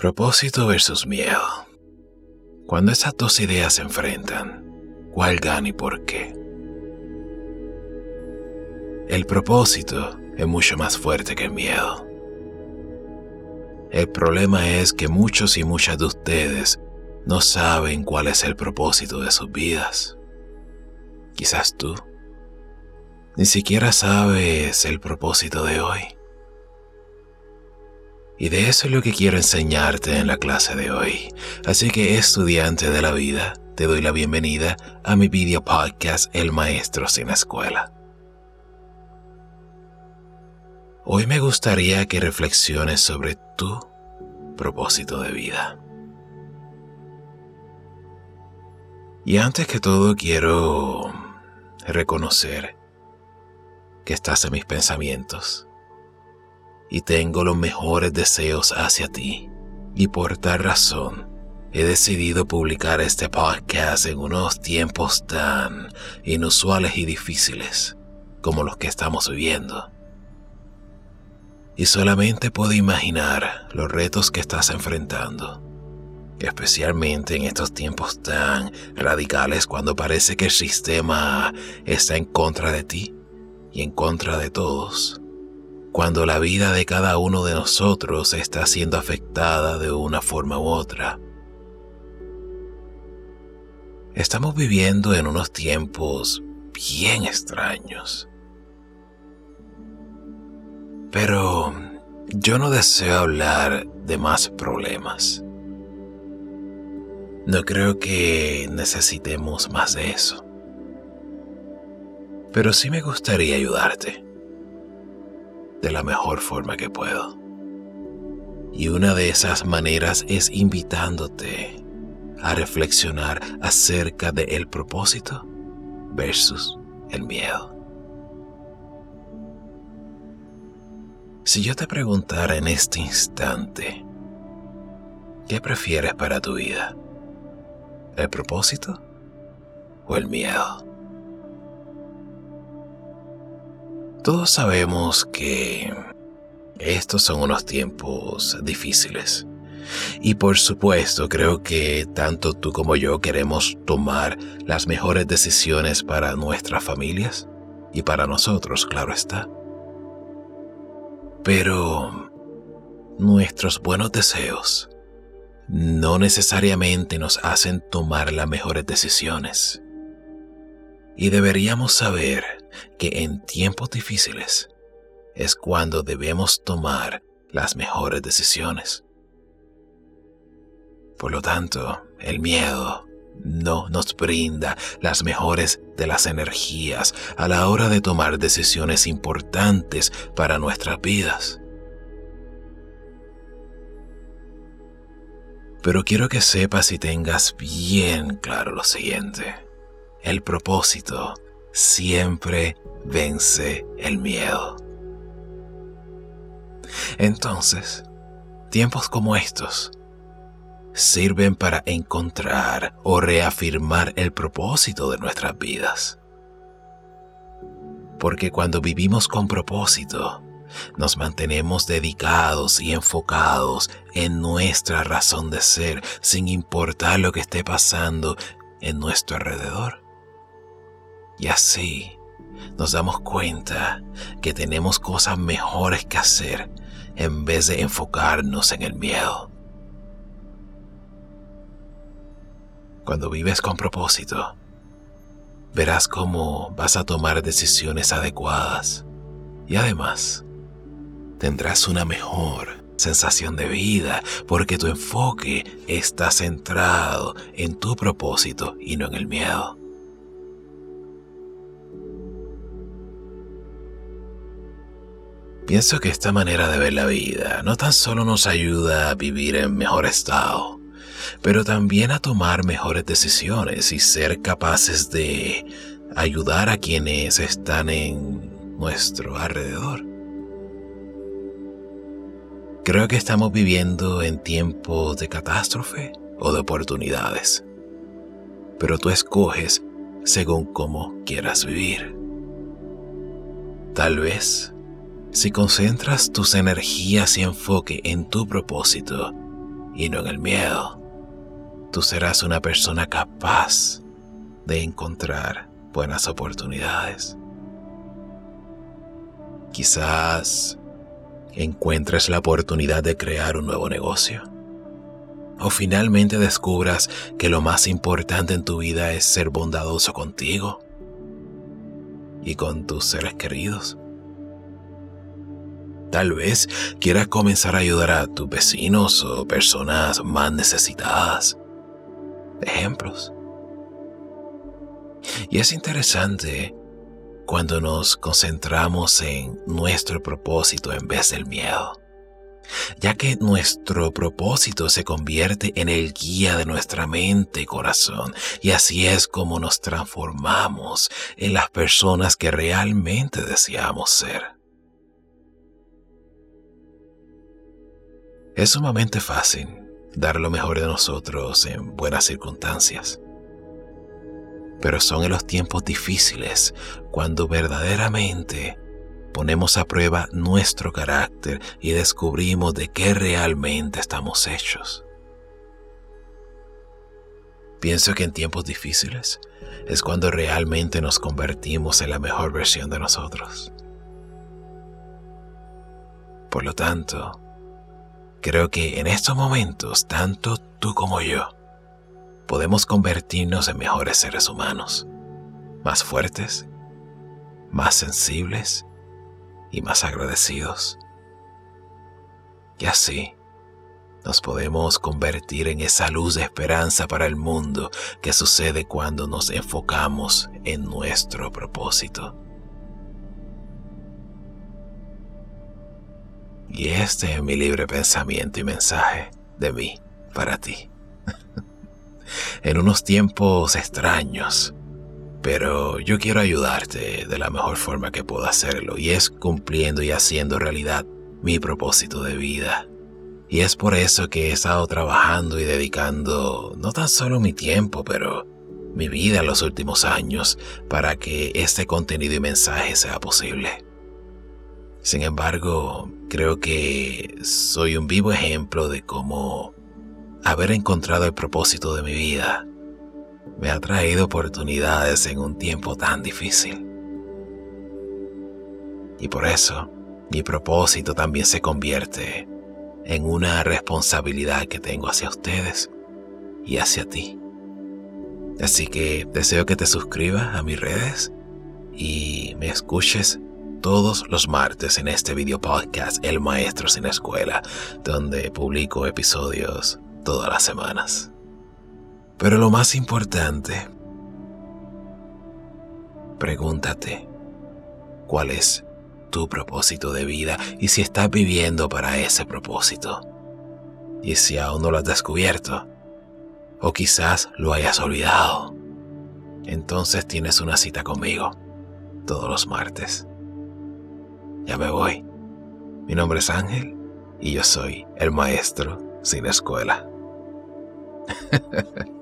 Propósito versus miedo. Cuando estas dos ideas se enfrentan, ¿cuál gana y por qué? El propósito es mucho más fuerte que el miedo. El problema es que muchos y muchas de ustedes no saben cuál es el propósito de sus vidas. Quizás tú ni siquiera sabes el propósito de hoy. Y de eso es lo que quiero enseñarte en la clase de hoy. Así que estudiante de la vida, te doy la bienvenida a mi video podcast El Maestro sin Escuela. Hoy me gustaría que reflexiones sobre tu propósito de vida. Y antes que todo quiero reconocer que estás en mis pensamientos y tengo los mejores deseos hacia ti. Y por tal razón, he decidido publicar este podcast en unos tiempos tan inusuales y difíciles como los que estamos viviendo. Y solamente puedo imaginar los retos que estás enfrentando, especialmente en estos tiempos tan radicales cuando parece que el sistema está en contra de ti y en contra de todos cuando la vida de cada uno de nosotros está siendo afectada de una forma u otra. Estamos viviendo en unos tiempos bien extraños. Pero yo no deseo hablar de más problemas. No creo que necesitemos más de eso. Pero sí me gustaría ayudarte de la mejor forma que puedo. Y una de esas maneras es invitándote a reflexionar acerca de el propósito versus el miedo. Si yo te preguntara en este instante, ¿qué prefieres para tu vida? ¿El propósito o el miedo? Todos sabemos que estos son unos tiempos difíciles. Y por supuesto creo que tanto tú como yo queremos tomar las mejores decisiones para nuestras familias y para nosotros, claro está. Pero nuestros buenos deseos no necesariamente nos hacen tomar las mejores decisiones. Y deberíamos saber que en tiempos difíciles es cuando debemos tomar las mejores decisiones. Por lo tanto, el miedo no nos brinda las mejores de las energías a la hora de tomar decisiones importantes para nuestras vidas. Pero quiero que sepas y tengas bien claro lo siguiente. El propósito siempre vence el miedo. Entonces, tiempos como estos sirven para encontrar o reafirmar el propósito de nuestras vidas. Porque cuando vivimos con propósito, nos mantenemos dedicados y enfocados en nuestra razón de ser, sin importar lo que esté pasando en nuestro alrededor. Y así nos damos cuenta que tenemos cosas mejores que hacer en vez de enfocarnos en el miedo. Cuando vives con propósito, verás cómo vas a tomar decisiones adecuadas y además tendrás una mejor sensación de vida porque tu enfoque está centrado en tu propósito y no en el miedo. Pienso que esta manera de ver la vida no tan solo nos ayuda a vivir en mejor estado, pero también a tomar mejores decisiones y ser capaces de ayudar a quienes están en nuestro alrededor. Creo que estamos viviendo en tiempos de catástrofe o de oportunidades, pero tú escoges según cómo quieras vivir. Tal vez si concentras tus energías y enfoque en tu propósito y no en el miedo, tú serás una persona capaz de encontrar buenas oportunidades. Quizás encuentres la oportunidad de crear un nuevo negocio. O finalmente descubras que lo más importante en tu vida es ser bondadoso contigo y con tus seres queridos. Tal vez quieras comenzar a ayudar a tus vecinos o personas más necesitadas. Ejemplos. Y es interesante cuando nos concentramos en nuestro propósito en vez del miedo, ya que nuestro propósito se convierte en el guía de nuestra mente y corazón, y así es como nos transformamos en las personas que realmente deseamos ser. Es sumamente fácil dar lo mejor de nosotros en buenas circunstancias pero son en los tiempos difíciles cuando verdaderamente ponemos a prueba nuestro carácter y descubrimos de qué realmente estamos hechos. Pienso que en tiempos difíciles es cuando realmente nos convertimos en la mejor versión de nosotros. Por lo tanto, creo que en estos momentos, tanto tú como yo, podemos convertirnos en mejores seres humanos, más fuertes, más sensibles y más agradecidos. Y así nos podemos convertir en esa luz de esperanza para el mundo que sucede cuando nos enfocamos en nuestro propósito. Y este es mi libre pensamiento y mensaje de mí para ti en unos tiempos extraños. Pero yo quiero ayudarte de la mejor forma que puedo hacerlo y es cumpliendo y haciendo realidad mi propósito de vida. Y es por eso que he estado trabajando y dedicando no tan solo mi tiempo, pero mi vida en los últimos años para que este contenido y mensaje sea posible. Sin embargo, creo que soy un vivo ejemplo de cómo haber encontrado el propósito de mi vida me ha traído oportunidades en un tiempo tan difícil. Y por eso, mi propósito también se convierte en una responsabilidad que tengo hacia ustedes y hacia ti. Así que deseo que te suscribas a mis redes y me escuches todos los martes en este video podcast El Maestro sin Escuela, donde publico episodios todas las semanas. Pero lo más importante, pregúntate, ¿cuál es tu propósito de vida y si estás viviendo para ese propósito? Y si aún no lo has descubierto, o quizás lo hayas olvidado, entonces tienes una cita conmigo todos los martes. Ya me voy. Mi nombre es Ángel y yo soy el maestro sin escuela.